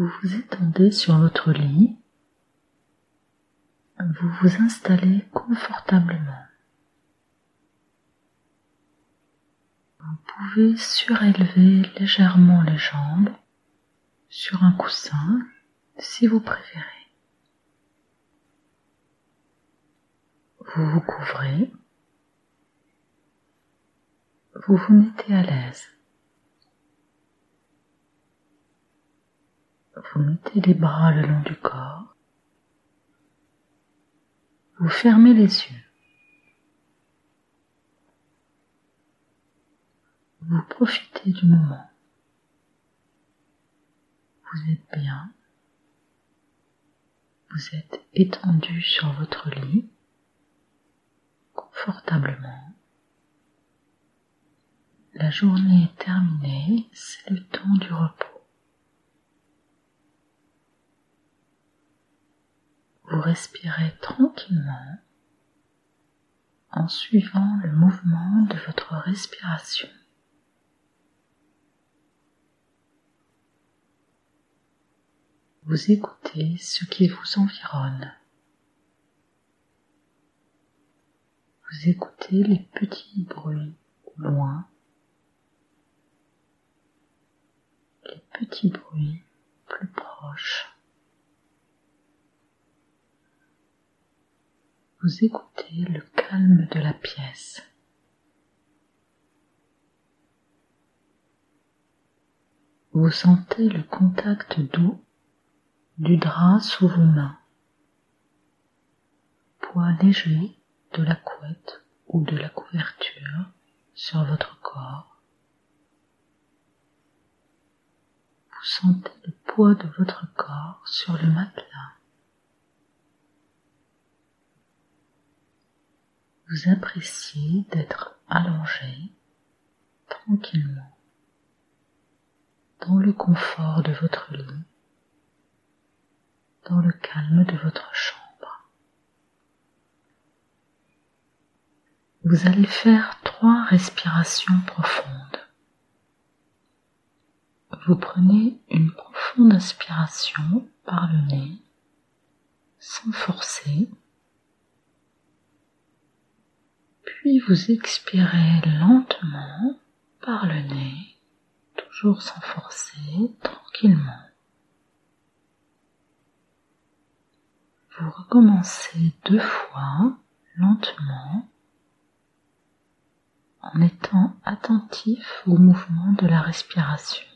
Vous vous étendez sur votre lit. Vous vous installez confortablement. Vous pouvez surélever légèrement les jambes sur un coussin si vous préférez. Vous vous couvrez. Vous vous mettez à l'aise. Vous mettez les bras le long du corps. Vous fermez les yeux. Vous profitez du moment. Vous êtes bien. Vous êtes étendu sur votre lit, confortablement. La journée est terminée, c'est le temps du repos. Vous respirez tranquillement en suivant le mouvement de votre respiration. Vous écoutez ce qui vous environne. Vous écoutez les petits bruits au loin, les petits bruits plus proches. Vous écoutez le calme de la pièce. Vous sentez le contact doux du drap sous vos mains, poids léger de la couette ou de la couverture sur votre corps. Vous sentez le poids de votre corps sur le matelas. Vous appréciez d'être allongé tranquillement dans le confort de votre lit dans le calme de votre chambre. Vous allez faire trois respirations profondes. Vous prenez une profonde inspiration par le nez, sans forcer, vous expirez lentement par le nez, toujours sans forcer, tranquillement. vous recommencez deux fois lentement en étant attentif au mouvement de la respiration.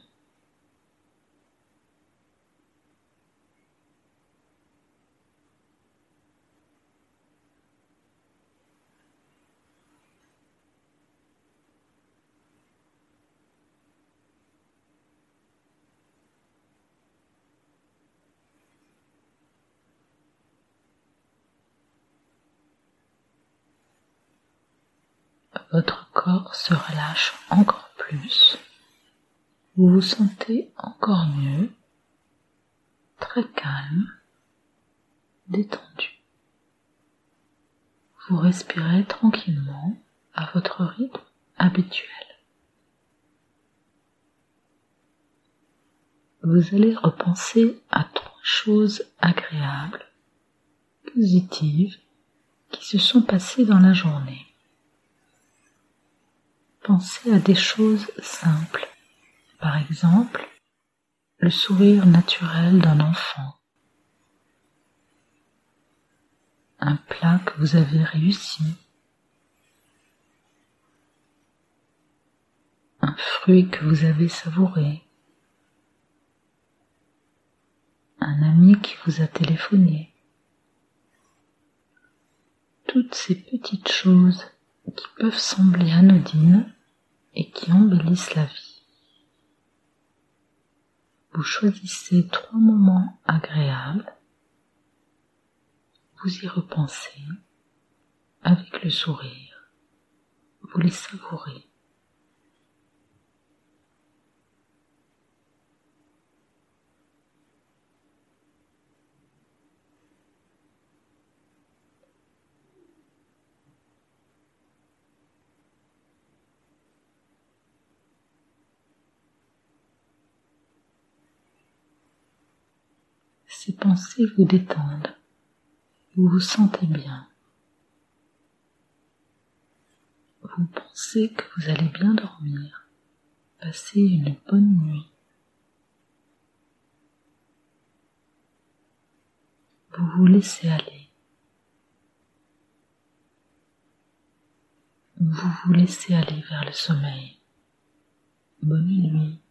Votre corps se relâche encore plus. Vous vous sentez encore mieux, très calme, détendu. Vous respirez tranquillement à votre rythme habituel. Vous allez repenser à trois choses agréables, positives, qui se sont passées dans la journée. Pensez à des choses simples. Par exemple, le sourire naturel d'un enfant. Un plat que vous avez réussi. Un fruit que vous avez savouré. Un ami qui vous a téléphoné. Toutes ces petites choses qui peuvent sembler anodines et qui embellissent la vie. Vous choisissez trois moments agréables, vous y repensez avec le sourire, vous les savourez. Ces pensées vous détendent. Vous vous sentez bien. Vous pensez que vous allez bien dormir, passer une bonne nuit. Vous vous laissez aller. Vous vous laissez aller vers le sommeil. Bonne nuit.